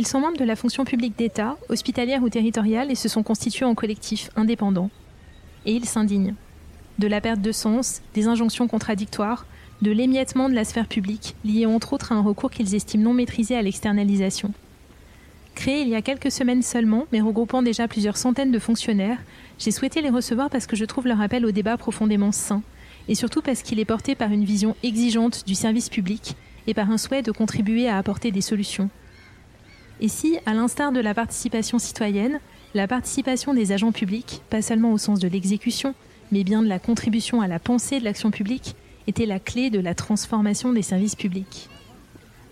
Ils sont membres de la fonction publique d'État, hospitalière ou territoriale, et se sont constitués en collectif indépendant. Et ils s'indignent. De la perte de sens, des injonctions contradictoires, de l'émiettement de la sphère publique, lié entre autres à un recours qu'ils estiment non maîtrisé à l'externalisation. Créé il y a quelques semaines seulement, mais regroupant déjà plusieurs centaines de fonctionnaires, j'ai souhaité les recevoir parce que je trouve leur appel au débat profondément sain, et surtout parce qu'il est porté par une vision exigeante du service public et par un souhait de contribuer à apporter des solutions. Et si, à l'instar de la participation citoyenne, la participation des agents publics, pas seulement au sens de l'exécution, mais bien de la contribution à la pensée de l'action publique, était la clé de la transformation des services publics.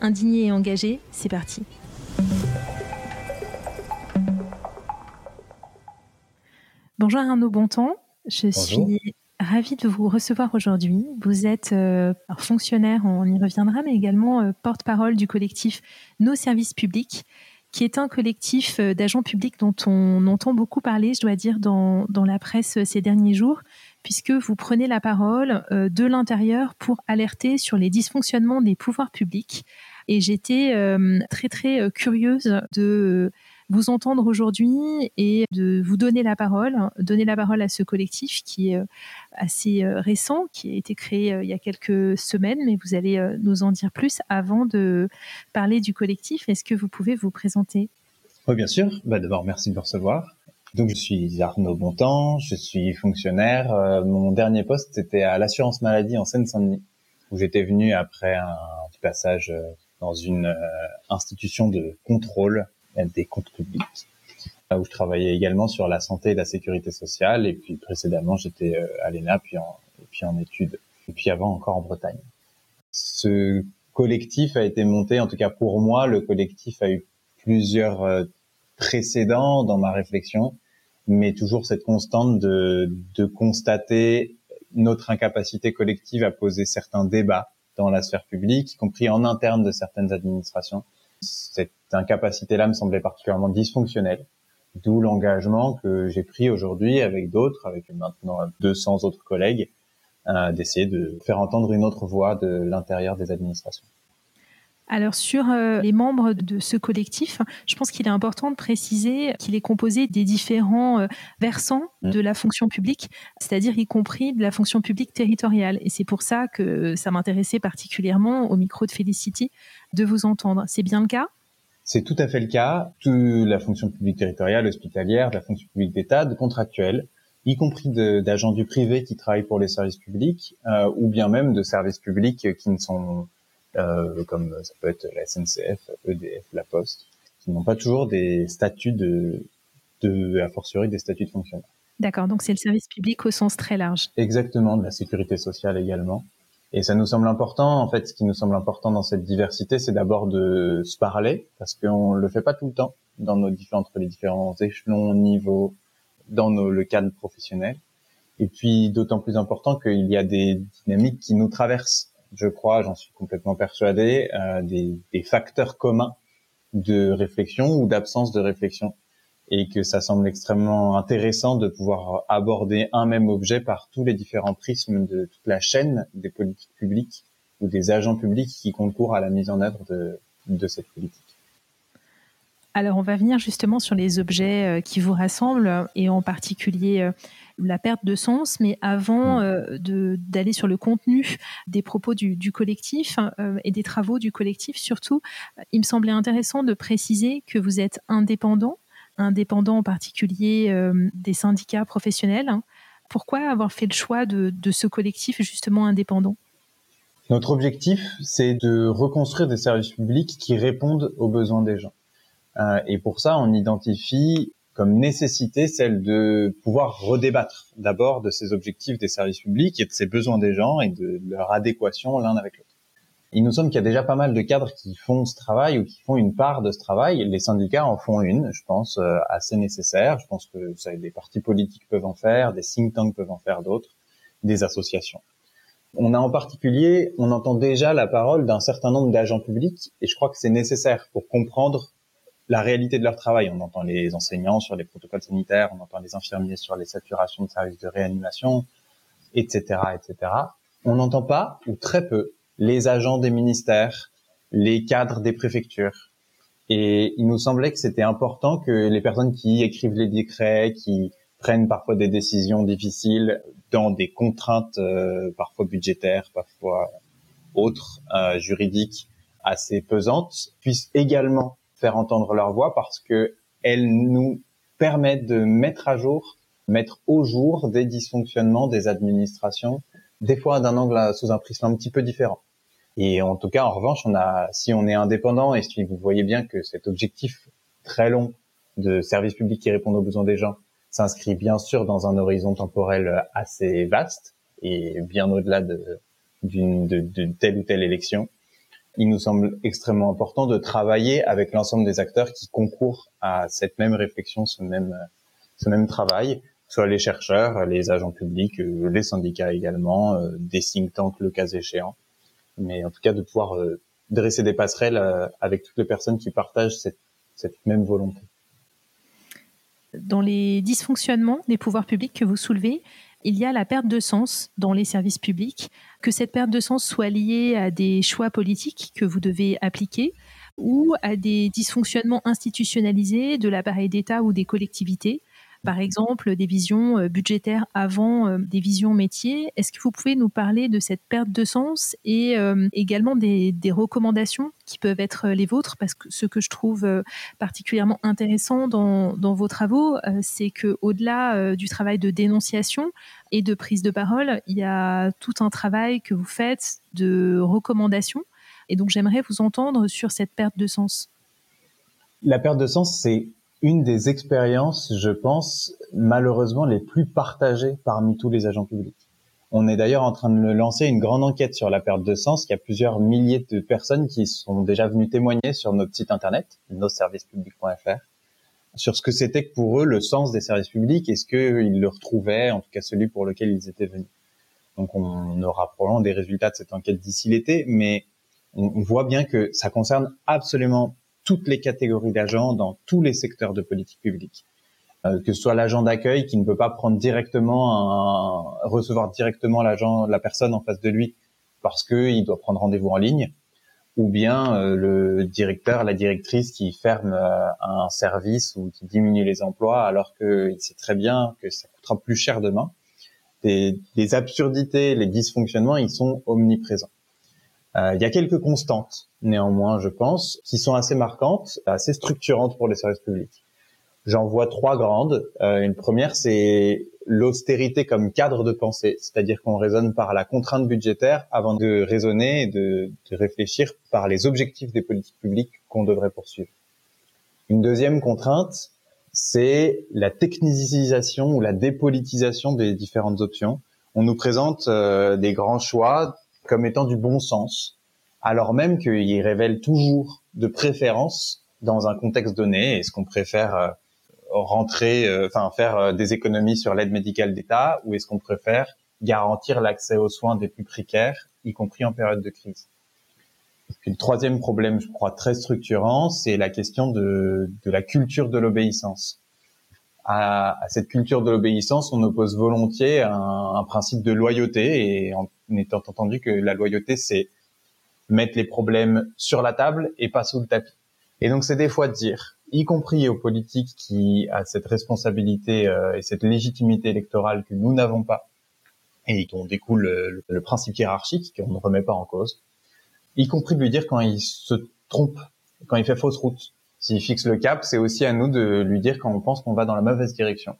Indigné et engagé, c'est parti. Bonjour Arnaud Bontemps, je suis ravie de vous recevoir aujourd'hui. Vous êtes euh, fonctionnaire, on y reviendra, mais également euh, porte-parole du collectif Nos services publics, qui est un collectif euh, d'agents publics dont on entend beaucoup parler, je dois dire, dans, dans la presse ces derniers jours, puisque vous prenez la parole de l'intérieur pour alerter sur les dysfonctionnements des pouvoirs publics. Et j'étais très très curieuse de vous entendre aujourd'hui et de vous donner la parole, donner la parole à ce collectif qui est euh, assez euh, récent, qui a été créé euh, il y a quelques semaines, mais vous allez nous en dire plus avant de parler du collectif. Est-ce que vous pouvez vous présenter? Oui, bien sûr. Bah, D'abord, merci de me recevoir. Donc, je suis Arnaud Bontemps, je suis fonctionnaire. mon dernier poste, c'était à l'assurance maladie en Seine-Saint-Denis, où j'étais venu après un passage dans une institution de contrôle des comptes publics, où je travaillais également sur la santé et la sécurité sociale. Et puis précédemment, j'étais euh, à l'ENA, puis en, puis en études, et puis avant encore en Bretagne. Ce collectif a été monté, en tout cas pour moi, le collectif a eu plusieurs euh, précédents dans ma réflexion, mais toujours cette constante de, de constater notre incapacité collective à poser certains débats dans la sphère publique, y compris en interne de certaines administrations. Cette incapacité-là me semblait particulièrement dysfonctionnelle, d'où l'engagement que j'ai pris aujourd'hui avec d'autres, avec maintenant 200 autres collègues, euh, d'essayer de faire entendre une autre voix de l'intérieur des administrations. Alors sur euh, les membres de ce collectif, je pense qu'il est important de préciser qu'il est composé des différents euh, versants mmh. de la fonction publique, c'est-à-dire y compris de la fonction publique territoriale. Et c'est pour ça que ça m'intéressait particulièrement au micro de Felicity de vous entendre. C'est bien le cas? C'est tout à fait le cas. Toute la fonction publique territoriale, hospitalière, la fonction publique d'État, de contractuels, y compris d'agents du privé qui travaillent pour les services publics, euh, ou bien même de services publics qui ne sont euh, comme ça peut être la SNCF, EDF, la Poste, qui n'ont pas toujours des statuts de, de a fortiori des statuts de fonctionnaire. D'accord, donc c'est le service public au sens très large. Exactement, de la sécurité sociale également. Et ça nous semble important, en fait, ce qui nous semble important dans cette diversité, c'est d'abord de se parler, parce qu'on le fait pas tout le temps dans nos différents, entre les différents échelons, niveaux, dans nos, le cadre professionnel. Et puis, d'autant plus important qu'il y a des dynamiques qui nous traversent je crois, j'en suis complètement persuadé, euh, des, facteurs communs de réflexion ou d'absence de réflexion et que ça semble extrêmement intéressant de pouvoir aborder un même objet par tous les différents prismes de toute la chaîne des politiques publiques ou des agents publics qui concourent à la mise en œuvre de, de cette politique. Alors, on va venir justement sur les objets euh, qui vous rassemblent et en particulier euh, la perte de sens. Mais avant mm. euh, d'aller sur le contenu des propos du, collectif et des travaux du collectif surtout, il me semblait intéressant de préciser que vous êtes indépendant, indépendant en particulier des syndicats professionnels. Pourquoi avoir fait le choix de ce collectif justement indépendant? Notre objectif, c'est de reconstruire des services publics qui répondent aux besoins des gens. Euh, et pour ça, on identifie comme nécessité celle de pouvoir redébattre d'abord de ces objectifs des services publics et de ces besoins des gens et de leur adéquation l'un avec l'autre. Il nous semble qu'il y a déjà pas mal de cadres qui font ce travail ou qui font une part de ce travail. Les syndicats en font une, je pense, euh, assez nécessaire. Je pense que ça, des partis politiques peuvent en faire, des think tanks peuvent en faire d'autres, des associations. On a en particulier, on entend déjà la parole d'un certain nombre d'agents publics et je crois que c'est nécessaire pour comprendre la réalité de leur travail. On entend les enseignants sur les protocoles sanitaires, on entend les infirmiers sur les saturations de services de réanimation, etc., etc. On n'entend pas, ou très peu, les agents des ministères, les cadres des préfectures. Et il nous semblait que c'était important que les personnes qui écrivent les décrets, qui prennent parfois des décisions difficiles dans des contraintes euh, parfois budgétaires, parfois autres, euh, juridiques, assez pesantes, puissent également faire entendre leur voix parce que elles nous permettent de mettre à jour, mettre au jour des dysfonctionnements des administrations, des fois d'un angle sous un prisme un petit peu différent. Et en tout cas, en revanche, on a, si on est indépendant et si vous voyez bien que cet objectif très long de service public qui répond aux besoins des gens s'inscrit bien sûr dans un horizon temporel assez vaste et bien au-delà de, d'une de telle ou telle élection, il nous semble extrêmement important de travailler avec l'ensemble des acteurs qui concourent à cette même réflexion, ce même, ce même travail, soit les chercheurs, les agents publics, euh, les syndicats également, euh, des think tanks le cas échéant mais en tout cas de pouvoir euh, dresser des passerelles avec toutes les personnes qui partagent cette, cette même volonté. Dans les dysfonctionnements des pouvoirs publics que vous soulevez, il y a la perte de sens dans les services publics, que cette perte de sens soit liée à des choix politiques que vous devez appliquer ou à des dysfonctionnements institutionnalisés de l'appareil d'État ou des collectivités, par exemple des visions euh, budgétaires avant euh, des visions métiers. Est-ce que vous pouvez nous parler de cette perte de sens et euh, également des, recommandations qui peuvent être les vôtres? Parce que ce que je trouve particulièrement intéressant dans, vos travaux, c'est que au-delà du travail de dénonciation et de prise de parole, il y a tout un travail que vous faites de recommandations. Et donc j'aimerais vous entendre sur cette perte de sens. La perte de sens, c'est une des expériences, je pense, malheureusement les plus partagées parmi tous les agents publics. On est d'ailleurs en train de lancer une grande enquête sur la perte de sens. Il y a plusieurs milliers de personnes qui sont déjà venues témoigner sur notre site internet, nosservicespublics.fr, sur ce que c'était pour eux le sens des services publics et ce qu'ils le retrouvaient, en tout cas celui pour lequel ils étaient venus. Donc on aura probablement des résultats de cette enquête d'ici l'été, mais on voit bien que ça concerne absolument toutes les catégories d'agents dans tous les secteurs de politique publique. Euh, que ce soit l'agent d'accueil qui ne peut pas prendre directement un, recevoir directement l'agent, la personne en face de lui parce qu'il doit prendre rendez-vous en ligne, ou bien euh, le directeur, la directrice qui ferme euh, un service ou qui diminue les emplois alors qu'il sait très bien que ça coûtera plus cher demain. Des, des absurdités, les dysfonctionnements, ils sont omniprésents. Euh, il y a quelques constantes, néanmoins, je pense, qui sont assez marquantes, assez structurantes pour les services publics. J'en vois trois grandes. Euh, une première, c'est l'austérité comme cadre de pensée, c'est-à-dire qu'on raisonne par la contrainte budgétaire avant de raisonner et de, réfléchir par les objectifs des politiques publiques qu'on devrait poursuivre. Une deuxième contrainte, c'est la technicisation ou la dépolitisation des différentes options. On nous présente euh, des grands choix comme étant du bon sens, alors même qu'il révèle toujours de préférence dans un contexte donné. Est-ce qu'on préfère euh, rentrer, euh, enfin faire euh, des économies sur l'aide médicale d'État, ou est-ce qu'on préfère garantir l'accès aux soins des plus précaires, y compris en période de crise le troisième problème, je crois, très structurant, c'est la question de, de la culture de l'obéissance à, cette culture de l'obéissance, on oppose volontiers un, un, principe de loyauté, et en, étant entendu que la loyauté, c'est mettre les problèmes sur la table et pas sous le tapis. Et donc, c'est des fois de dire, y compris aux politiques qui a cette responsabilité euh, et cette légitimité électorale que nous n'avons pas, et dont découle le, le principe hiérarchique qu'on ne remet pas en cause, y compris de lui dire quand il se trompe, quand il fait fausse route, s'il fixe le cap, c'est aussi à nous de lui dire quand on pense qu'on va dans la mauvaise direction.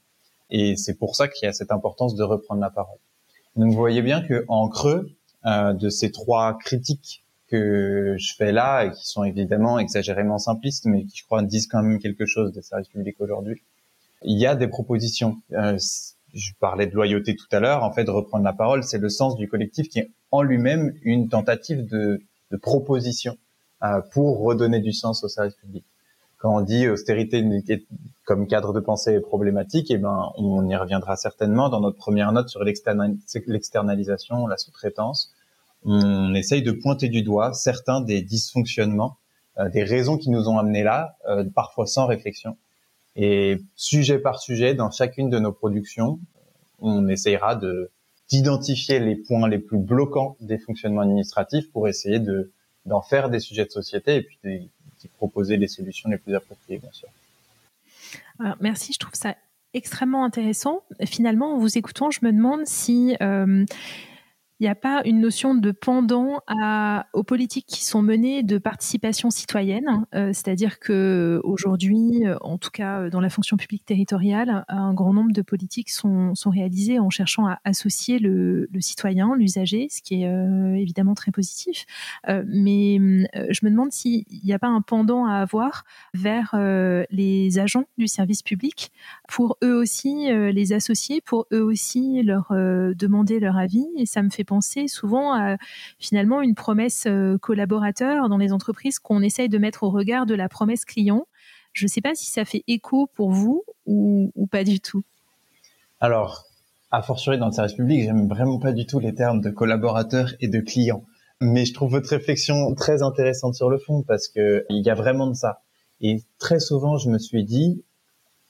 Et c'est pour ça qu'il y a cette importance de reprendre la parole. Donc vous voyez bien que en creux euh, de ces trois critiques que je fais là, et qui sont évidemment exagérément simplistes, mais qui je crois disent quand même quelque chose des services publics aujourd'hui, il y a des propositions. Euh, je parlais de loyauté tout à l'heure. En fait, de reprendre la parole, c'est le sens du collectif qui est en lui-même une tentative de de propositions pour redonner du sens au service public. Quand on dit austérité comme cadre de pensée problématique, eh ben, on y reviendra certainement dans notre première note sur l'externalisation, la sous-traitance. On essaye de pointer du doigt certains des dysfonctionnements, des raisons qui nous ont amenés là, parfois sans réflexion. Et sujet par sujet, dans chacune de nos productions, on essayera de d'identifier les points les plus bloquants des fonctionnements administratifs pour essayer de d'en faire des sujets de société et puis de, proposer les solutions les plus appropriées, bien sûr. Alors, merci, je trouve ça extrêmement intéressant. Finalement, en vous écoutant, je me demande si euh, il n'y a pas une notion de pendant aux politiques qui sont menées de participation citoyenne, euh, c'est-à-dire que aujourd'hui, euh, en tout cas euh, dans la fonction publique territoriale, un grand nombre de politiques sont, réalisées en cherchant à associer le, citoyen, l'usager, ce qui est évidemment très positif. Mais je me demande s'il n'y a pas un pendant à avoir vers les agents du service public pour eux aussi les associer, pour eux aussi leur demander leur avis. Et ça me fait penser souvent à finalement une promesse euh, collaborateur dans les entreprises qu'on essaye de mettre au regard de la promesse client. Je ne sais pas si ça fait écho pour vous ou, pas du tout. Alors, à fortiori dans le service public, j'aime vraiment pas du tout les termes de collaborateur et de client. Mais je trouve votre réflexion très intéressante sur le fond parce que il y a vraiment de ça. Et très souvent, je me suis dit,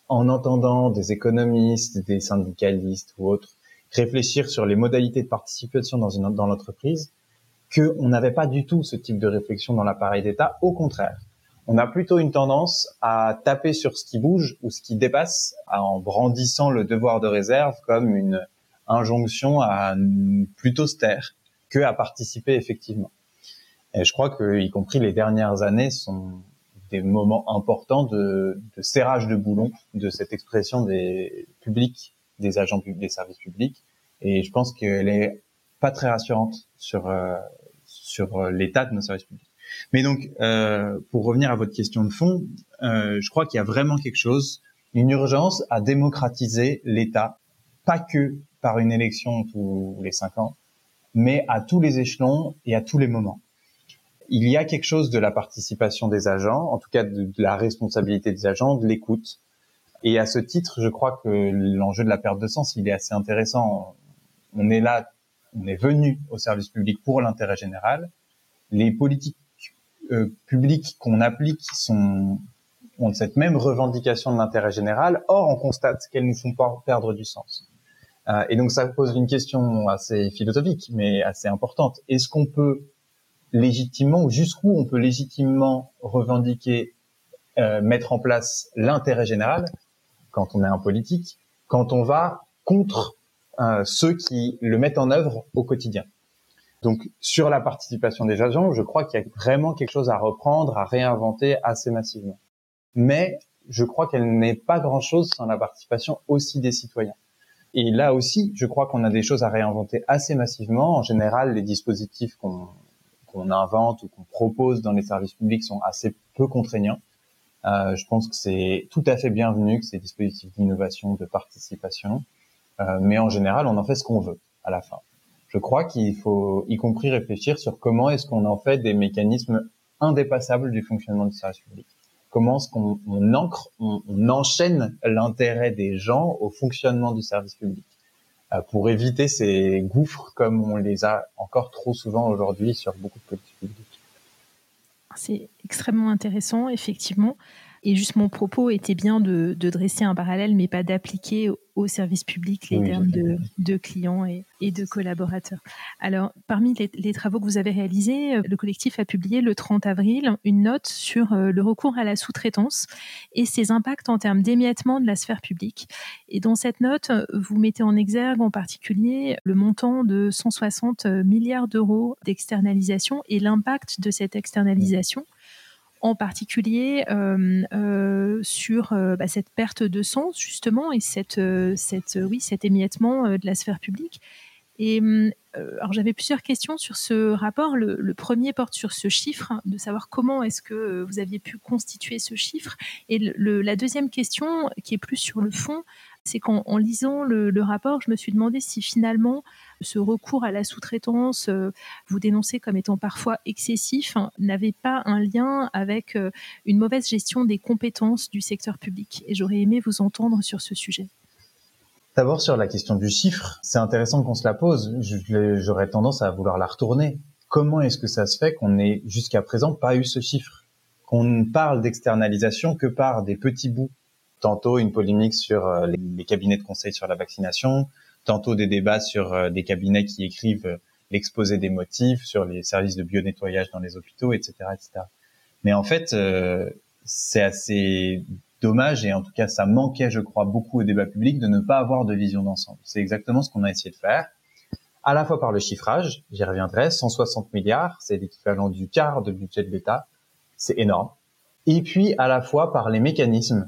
en entendant des économistes, des syndicalistes ou autres réfléchir sur les modalités de participation dans, une, dans l'entreprise, qu'on n'avait pas du tout ce type de réflexion dans l'appareil d'État. Au contraire, on a plutôt une tendance à taper sur ce qui bouge ou ce qui dépasse en brandissant le devoir de réserve comme une injonction à plutôt se taire que à participer effectivement. Et je crois que, y compris les dernières années, sont des moments importants de, de serrage de boulon de cette expression des publics des agents des services publics. Et je pense qu'elle est pas très rassurante sur euh, sur euh, l'état de nos services publics. Mais donc, euh, pour revenir à votre question de fond, je crois qu'il y a vraiment quelque chose, une urgence à démocratiser l'État, pas que par une élection tous les cinq ans, mais à tous les échelons et à tous les moments. Il y a quelque chose de la participation des agents, en tout cas de la responsabilité des agents, de l'écoute, et à ce titre, je crois que l'enjeu de la perte de sens, il est assez intéressant. On est là, on est venu au service public pour l'intérêt général. Les politiques euh, publiques qu'on applique sont ont cette même revendication de l'intérêt général. Or, on constate qu'elles nous font perdre du sens. Euh, et donc, ça pose une question assez philosophique, mais assez importante. Est-ce qu'on peut légitimement, ou jusqu'où on peut légitimement revendiquer, euh, mettre en place l'intérêt général quand on est un politique, quand on va contre euh, ceux qui le mettent en œuvre au quotidien. Donc sur la participation des agents, je crois qu'il y a vraiment quelque chose à reprendre, à réinventer assez massivement. Mais je crois qu'elle n'est pas grand-chose sans la participation aussi des citoyens. Et là aussi, je crois qu'on a des choses à réinventer assez massivement. En général, les dispositifs qu'on invente ou qu'on propose dans les services publics sont assez peu contraignants. Euh, je pense que c'est tout à fait bienvenu que ces dispositifs d'innovation, de participation, euh, mais en général, on en fait ce qu'on veut à la fin. Je crois qu'il faut, y compris, réfléchir sur comment est-ce qu'on en fait des mécanismes indépassables du fonctionnement du service public. Comment est-ce qu'on on ancre, on, on enchaîne l'intérêt des gens au fonctionnement du service public euh, pour éviter ces gouffres comme on les a encore trop souvent aujourd'hui sur beaucoup de politiques publiques. C'est extrêmement intéressant, effectivement. Et juste mon propos était bien de, dresser un parallèle, mais pas d'appliquer au service public les termes de, clients et, de collaborateurs. Alors, parmi les, travaux que vous avez réalisés, euh, le collectif a publié le 30 avril une note sur euh, le recours à la sous-traitance et ses impacts en termes d'émiettement de la sphère publique. Et dans cette note, vous mettez en exergue en particulier le montant de 160 milliards d'euros d'externalisation et l'impact de cette externalisation en particulier euh, euh, sur euh, bah, cette perte de sens justement et cette, cette, oui, cet émiettement de la sphère publique. Et alors j'avais plusieurs questions sur ce rapport. Le, premier porte sur ce chiffre, de savoir comment est-ce que vous aviez pu constituer ce chiffre. Et la deuxième question, qui est plus sur le fond, c'est qu'en lisant le, rapport, je me suis demandé si finalement ce recours à la sous-traitance, euh, vous dénoncez comme étant parfois excessif, hein, n'avait pas un lien avec euh, une mauvaise gestion des compétences du secteur public. Et j'aurais aimé vous entendre sur ce sujet. D'abord sur la question du chiffre, c'est intéressant qu'on se la pose. J'aurais tendance à vouloir la retourner. Comment est-ce que ça se fait qu'on n'ait jusqu'à présent pas eu ce chiffre? Qu'on ne parle d'externalisation que par des petits bouts. Tantôt une polémique sur euh, les cabinets de conseil sur la vaccination, tantôt des débats sur euh, des cabinets qui écrivent euh, l'exposé des motifs, sur les services de bio-nettoyage dans les hôpitaux, etc., etc. Mais en fait, c'est assez dommage et en tout cas ça manquait je crois beaucoup au débat public de ne pas avoir de vision d'ensemble. C'est exactement ce qu'on a essayé de faire, à la fois par le chiffrage, j'y reviendrai, 160 milliards, c'est l'équivalent du quart de budget de l'État, c'est énorme, et puis à la fois par les mécanismes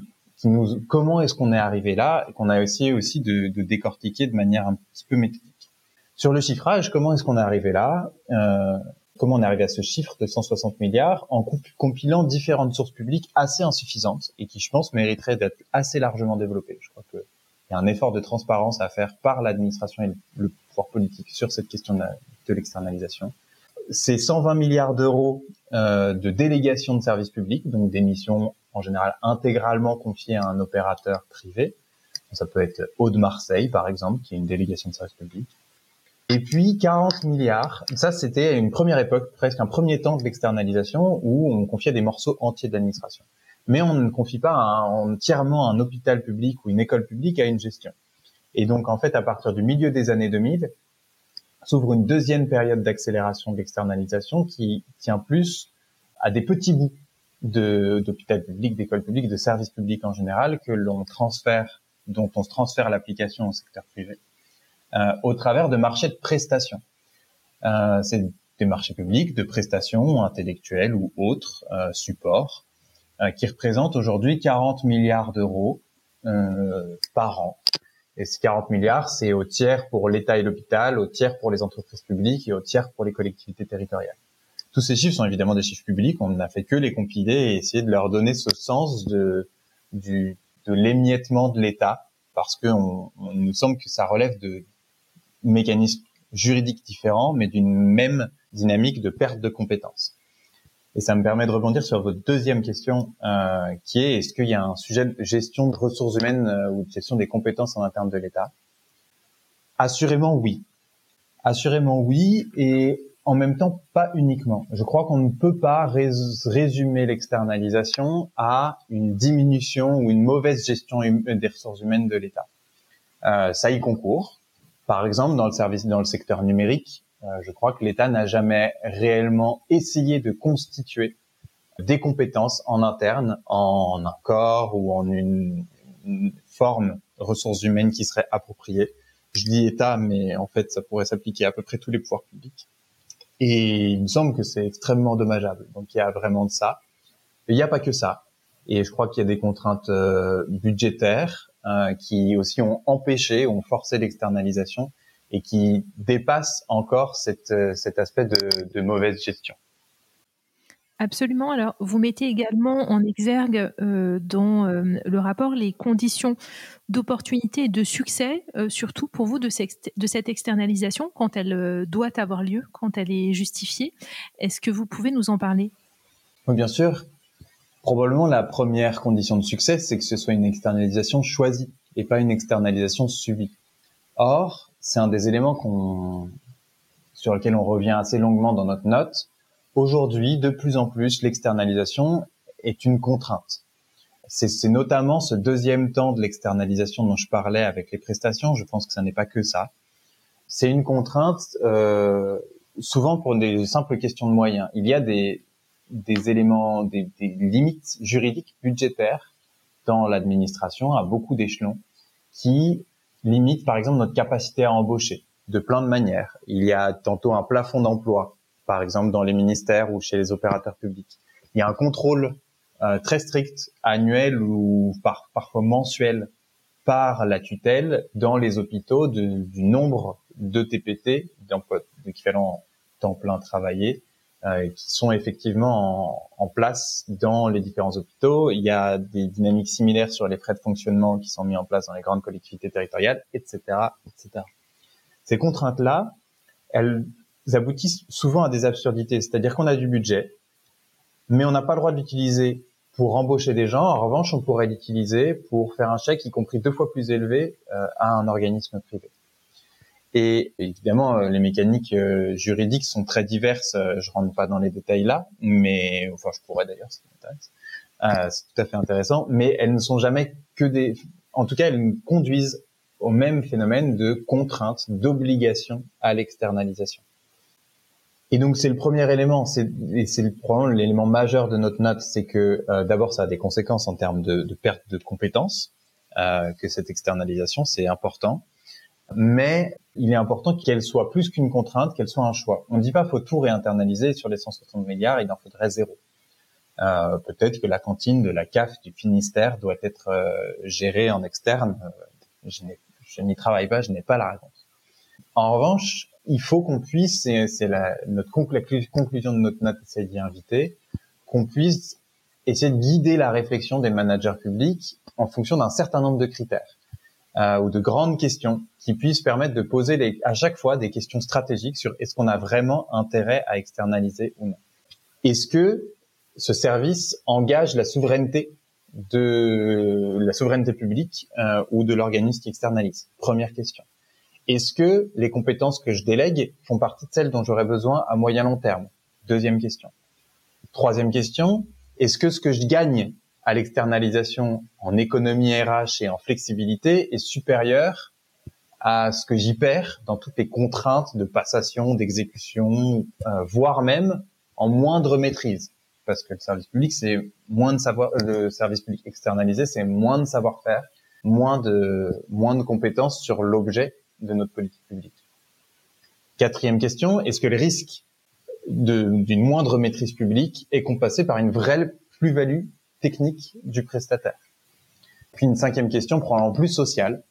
comment est-ce qu'on est arrivé là, et qu'on a essayé aussi de, de, décortiquer de manière un petit peu méthodique. Sur le chiffrage, comment est-ce qu'on est arrivé là euh, comment on est arrivé à ce chiffre de 160 milliards en compilant différentes sources publiques assez insuffisantes et qui, je pense, mériteraient d'être assez largement développées. Je crois qu'il y a un effort de transparence à faire par l'administration et le pouvoir politique sur cette question de l'externalisation. C'est 120 milliards d'euros euh, de délégation de services publics, donc des missions en général intégralement confiées à un opérateur privé. Ça peut être Haut-de-Marseille, par exemple, qui est une délégation de services publics. Et puis 40 milliards, ça c'était une première époque, presque un premier temps de l'externalisation où on confiait des morceaux entiers de l'administration. Mais on ne confie pas entièrement un hôpital public ou une école publique à une gestion. Et donc en fait à partir du milieu des années 2000, s'ouvre une deuxième période d'accélération de l'externalisation qui tient plus à des petits bouts d'hôpital public, d'école publique, de services publics en général que l'on transfère, dont on se transfère l'application au secteur privé. Euh, au travers de marchés de prestations. Euh, c'est des marchés publics de prestations intellectuelles ou autres euh, supports qui représentent aujourd'hui 40 milliards d'euros par an. Et ces 40 milliards, c'est au tiers pour l'État et l'hôpital, au tiers pour les entreprises publiques et au tiers pour les collectivités territoriales. Tous ces chiffres sont évidemment des chiffres publics. On n'a fait que les compiler et essayer de leur donner ce sens de, du, de l'émiettement de l'État, parce que on, on, nous semble que ça relève de, mécanismes juridiques différents, mais d'une même dynamique de perte de compétences. Et ça me permet de rebondir sur votre deuxième question, euh, qui est est-ce qu'il y a un sujet de gestion de ressources humaines euh, ou de gestion des compétences en interne de l'État? Assurément oui. Assurément oui, et en même temps pas uniquement. Je crois qu'on ne peut pas résumer l'externalisation à une diminution ou une mauvaise gestion des ressources humaines de l'État. Euh, ça y concourt, par exemple, dans le service, dans le secteur numérique, je crois que l'État n'a jamais réellement essayé de constituer des compétences en interne, en un corps ou en une, forme ressources humaines qui serait appropriée. Je dis État, mais en fait, ça pourrait s'appliquer à peu près tous les pouvoirs publics. Et il me semble que c'est extrêmement dommageable. Donc il y a vraiment de ça. Il n'y a pas que ça. Et je crois qu'il y a des contraintes euh, budgétaires, euh, qui aussi ont empêché, ont forcé l'externalisation et qui dépassent encore cette, euh, cet aspect de, de mauvaise gestion. Absolument. Alors, vous mettez également en exergue euh, dans euh, le rapport les conditions d'opportunité et de succès, euh, surtout pour vous, de, de, cette externalisation quand elle doit avoir lieu, quand elle est justifiée. Est-ce que vous pouvez nous en parler? Oui, bien sûr. Probablement la première condition de succès, c'est que ce soit une externalisation choisie et pas une externalisation subie. Or, c'est un des éléments qu'on, sur lequel on revient assez longuement dans notre note. Aujourd'hui, de plus en plus, l'externalisation est une contrainte. C'est notamment ce deuxième temps de l'externalisation dont je parlais avec les prestations. Je pense que ça n'est pas que ça. C'est une contrainte euh, souvent pour des simples questions de moyens. Il y a des, éléments, des limites juridiques budgétaires dans l'administration à beaucoup d'échelons qui limitent par exemple notre capacité à embaucher de plein de manières. Il y a tantôt un plafond d'emploi, par exemple dans les ministères ou chez les opérateurs publics. Il y a un contrôle euh, très strict, annuel ou par, parfois mensuel par la tutelle dans les hôpitaux du nombre de TPT, d'équivalent temps plein travaillé, qui sont effectivement en, en, place dans les différents hôpitaux. Il y a des dynamiques similaires sur les frais de fonctionnement qui sont mis en place dans les grandes collectivités territoriales, etc., etc. Ces contraintes-là, elles aboutissent souvent à des absurdités, c'est-à-dire qu'on a du budget, mais on n'a pas le droit de l'utiliser pour embaucher des gens. En revanche, on pourrait l'utiliser pour faire un chèque, y compris deux fois plus élevé, euh, à un organisme privé. Et évidemment, euh, les mécaniques euh, juridiques sont très diverses. Euh, je rentre pas dans les détails là, mais enfin, je pourrais d'ailleurs, m'intéresse. c'est tout à fait intéressant, mais elles ne sont jamais que des. En tout cas, elles conduisent au même phénomène de contrainte, d'obligation à l'externalisation. Et donc c'est le premier élément, c'est probablement l'élément majeur de notre note, c'est que d'abord ça a des conséquences en termes de, de perte de compétences, euh, que cette externalisation c'est important mais il est important qu'elle soit plus qu'une contrainte, qu'elle soit un choix. On ne dit pas faut tout réinternaliser sur les 160 milliards, il en faudrait zéro. Euh, Peut-être que la cantine de la CAF du Finistère doit être euh, gérée en externe. Euh, je n'y travaille pas, je n'ai pas la réponse. En revanche, il faut qu'on puisse, c'est notre conclusion de notre note, c'est d'y inviter, qu'on puisse essayer de guider la réflexion des managers publics en fonction d'un certain nombre de critères euh, ou de grandes questions qui puissent permettre de poser les, à chaque fois des questions stratégiques sur est-ce qu'on a vraiment intérêt à externaliser ou non. Est-ce que ce service engage la souveraineté de la souveraineté publique euh, ou de l'organisme qui externalise? Première question. Est-ce que les compétences que je délègue font partie de celles dont j'aurais besoin à moyen long terme? Deuxième question. Troisième question, est-ce que ce que je gagne à l'externalisation en économie RH et en flexibilité est supérieur à ce que j'y perds dans toutes les contraintes de passation, d'exécution, euh, voire même en moindre maîtrise. Parce que le service public, c'est moins de savoir, le service public externalisé, c'est moins de savoir-faire, moins de, moins de compétences sur l'objet de notre politique publique. Quatrième question, est-ce que le risque d'une moindre maîtrise publique est compensé par une vraie plus-value technique du prestataire. Puis une cinquième question, probablement plus sociale,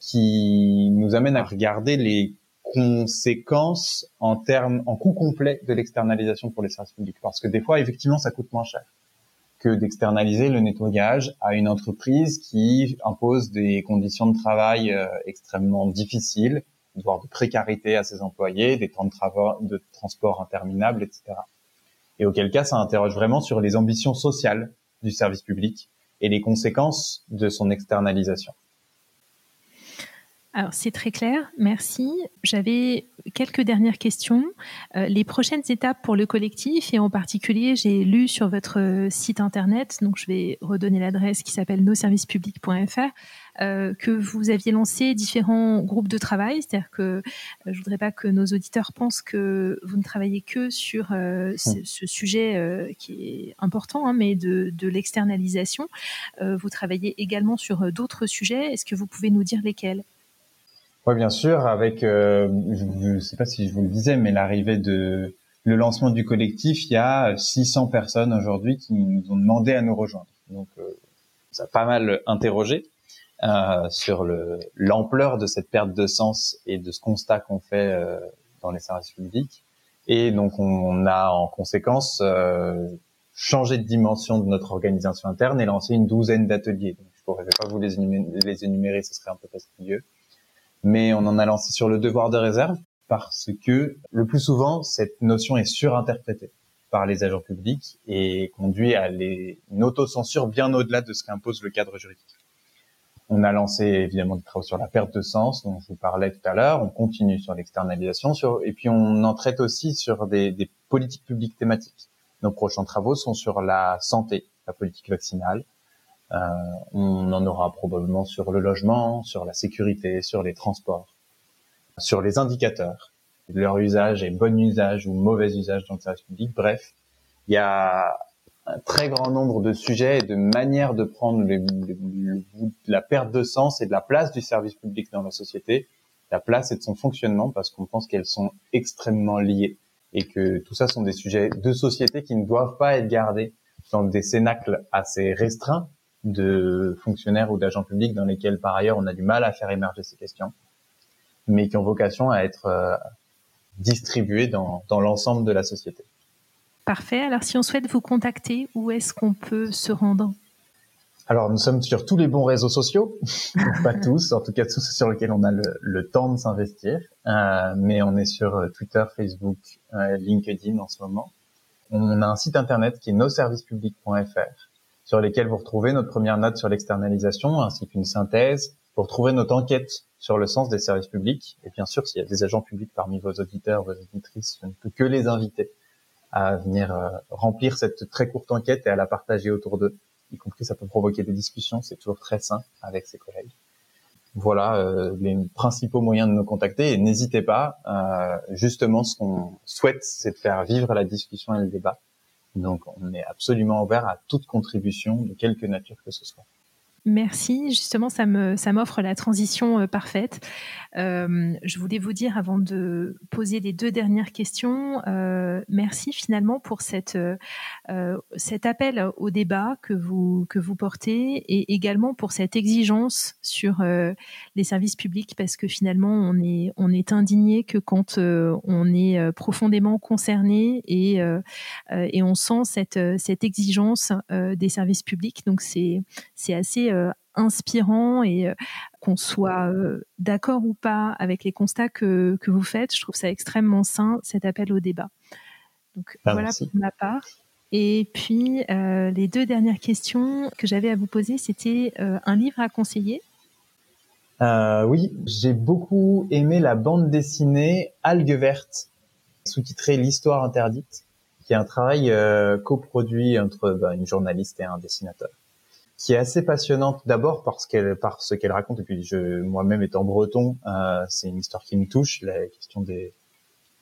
qui nous amène à regarder les conséquences en termes, en coût complet de l'externalisation pour les services publics. Parce que des fois, effectivement, ça coûte moins cher que d'externaliser le nettoyage à une entreprise qui impose des conditions de travail euh, extrêmement difficiles, voire de précarité à ses employés, des temps de, travail, de transport interminables, etc. Et auquel cas, ça interroge vraiment sur les ambitions sociales du service public et les conséquences de son externalisation. Alors c'est très clair, merci. J'avais quelques dernières questions. Euh, les prochaines étapes pour le collectif et en particulier, j'ai lu sur votre site internet, donc je vais redonner l'adresse qui s'appelle nosservicespublics.fr, euh, que vous aviez lancé différents groupes de travail. C'est-à-dire que euh, je voudrais pas que nos auditeurs pensent que vous ne travaillez que sur euh, ce, ce, sujet qui est important, hein, mais de, de l'externalisation. vous travaillez également sur d'autres sujets. Est-ce que vous pouvez nous dire lesquels? Oui, bien sûr, avec, euh, je ne sais pas si je vous le disais, mais l'arrivée de le lancement du collectif, il y a 600 personnes aujourd'hui qui nous ont demandé à nous rejoindre. Donc, euh, ça a pas mal interrogé euh, sur le l'ampleur de cette perte de sens et de ce constat qu'on fait euh, dans les services publics. Et donc, on, a en conséquence euh, changé de dimension de notre organisation interne et lancé une douzaine d'ateliers. je ne pourrais pas vous les énumérer, les énumérer, ce serait un peu fastidieux mais on en a lancé sur le devoir de réserve parce que le plus souvent, cette notion est surinterprétée par les agents publics et conduit à les, une autocensure bien au-delà de ce qu'impose le cadre juridique. On a lancé évidemment des travaux sur la perte de sens, dont je vous parlais tout à l'heure. On continue sur l'externalisation, sur, et puis on en traite aussi sur des, politiques publiques thématiques. Nos prochains travaux sont sur la santé, la politique vaccinale, on en aura probablement sur le logement, sur la sécurité, sur les transports, sur les indicateurs, leur usage et bon usage ou mauvais usage dans le service public. Bref, il y a un très grand nombre de sujets et de manières de prendre le, la perte de sens et de la place du service public dans la société, la place et de son fonctionnement, parce qu'on pense qu'elles sont extrêmement liées et que tout ça sont des sujets de société qui ne doivent pas être gardés dans des cénacles assez restreints, de fonctionnaires ou d'agents publics dans lesquels par ailleurs on a du mal à faire émerger ces questions, mais qui ont vocation à être euh, distribuées dans, dans l'ensemble de la société. Parfait. Alors, si on souhaite vous contacter, où est-ce qu'on peut se rendre? Alors, nous sommes sur tous les bons réseaux sociaux, pas tous, en tout cas tous sur lesquels on a le, temps de s'investir, euh, mais on est sur euh, Twitter, Facebook, euh, LinkedIn en ce moment. On a un site internet qui est nosservicespublics.fr, sur lesquels vous retrouvez notre première note sur l'externalisation, ainsi qu'une synthèse, pour retrouver notre enquête sur le sens des services publics. Et bien sûr, s'il y a des agents publics parmi vos auditeurs, vos auditrices, je ne peux que les inviter à venir remplir cette très courte enquête et à la partager autour d'eux y compris ça peut provoquer des discussions, c'est toujours très sain avec ses collègues. Voilà euh, les principaux moyens de nous contacter et n'hésitez pas, euh, justement ce qu'on souhaite c'est de faire vivre la discussion et le débat. Donc on est absolument ouvert à toute contribution de quelque nature que ce soit. Merci. Justement, ça m'offre la transition euh, parfaite. Euh, je voulais vous dire avant de poser les deux dernières questions, euh, merci finalement pour cette cet appel au débat que vous portez et également pour cette exigence sur les services publics parce que finalement on est indigné que quand on est profondément concerné et on sent cette exigence des services publics. Donc c'est assez inspirant et euh, qu'on soit euh, d'accord ou pas avec les constats que, que, vous faites, je trouve ça extrêmement sain, cet appel au débat. Donc ah, voilà pour ma part. Et puis les deux dernières questions que j'avais à vous poser, c'était un livre à conseiller. oui, j'ai beaucoup aimé la bande dessinée Algues vertes, sous-titrée L'histoire interdite, qui est un travail coproduit entre bah, une journaliste et un dessinateur qui est assez passionnante d'abord parce qu'elle par ce qu'elle raconte et puis je moi-même étant breton euh, c'est une histoire qui me touche la question des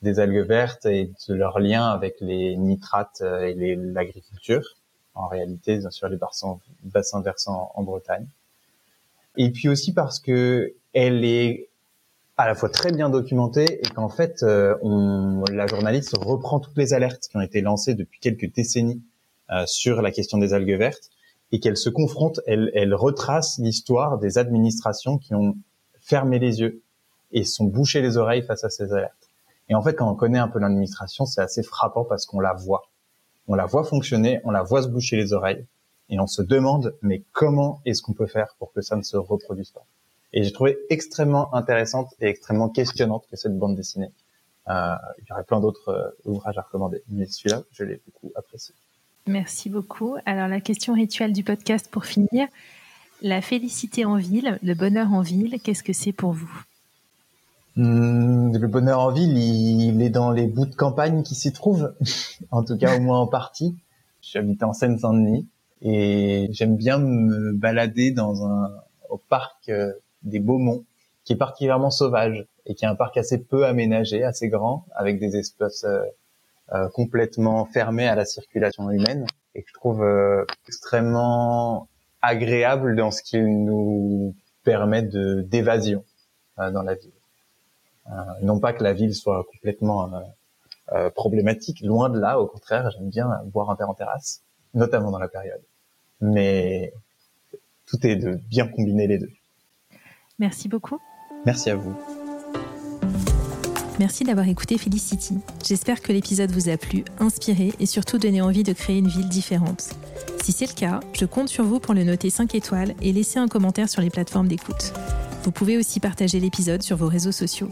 des algues vertes et de leur lien avec les nitrates euh, et l'agriculture en réalité sur les bassins, bassins versants en Bretagne. Et puis aussi parce que elle est à la fois très bien documentée et qu'en fait euh, on, la journaliste reprend toutes les alertes qui ont été lancées depuis quelques décennies euh, sur la question des algues vertes et qu'elle se confronte, elle, elle retrace l'histoire des administrations qui ont fermé les yeux et sont bouchées les oreilles face à ces alertes. Et en fait, quand on connaît un peu l'administration, c'est assez frappant parce qu'on la voit. On la voit fonctionner, on la voit se boucher les oreilles et on se demande, mais comment est-ce qu'on peut faire pour que ça ne se reproduise pas? Et j'ai trouvé extrêmement intéressante et extrêmement questionnante que cette bande dessinée. Euh, il y aurait plein d'autres euh, ouvrages à recommander, mais celui-là, je l'ai beaucoup apprécié. Merci beaucoup. Alors la question rituelle du podcast pour finir. La félicité en ville, le bonheur en ville, qu'est-ce que c'est pour vous? Hmm, Le bonheur en ville, il, est dans les bouts de campagne qui s'y trouvent, en tout cas au moins en partie. J'habite en Seine-Saint-Denis et j'aime bien me balader dans un au parc euh, des Beaumonts, qui est particulièrement sauvage et qui est un parc assez peu aménagé, assez grand, avec des espaces euh, complètement fermé à la circulation humaine et que je trouve euh, extrêmement agréable dans ce qu'il nous permet de d'évasion euh, dans la ville. non pas que la ville soit complètement problématique, loin de là, au contraire, j'aime bien boire un verre en terrasse, notamment dans la période. Mais tout est de bien combiner les deux. Merci beaucoup. Merci à vous. Merci d'avoir écouté Felicity. J'espère que l'épisode vous a plu, inspiré et surtout donné envie de créer une ville différente. Si c'est le cas, je compte sur vous pour le noter 5 étoiles et laisser un commentaire sur les plateformes d'écoute. Vous pouvez aussi partager l'épisode sur vos réseaux sociaux.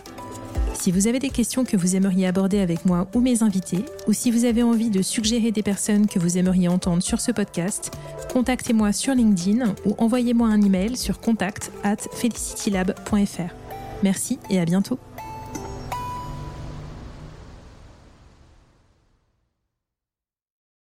Si vous avez des questions que vous aimeriez aborder avec moi ou mes invités, ou si vous avez envie de suggérer des personnes que vous aimeriez entendre sur ce podcast, contactez-moi sur LinkedIn ou envoyez-moi un email sur contact at felicitylab.fr. Merci et à bientôt.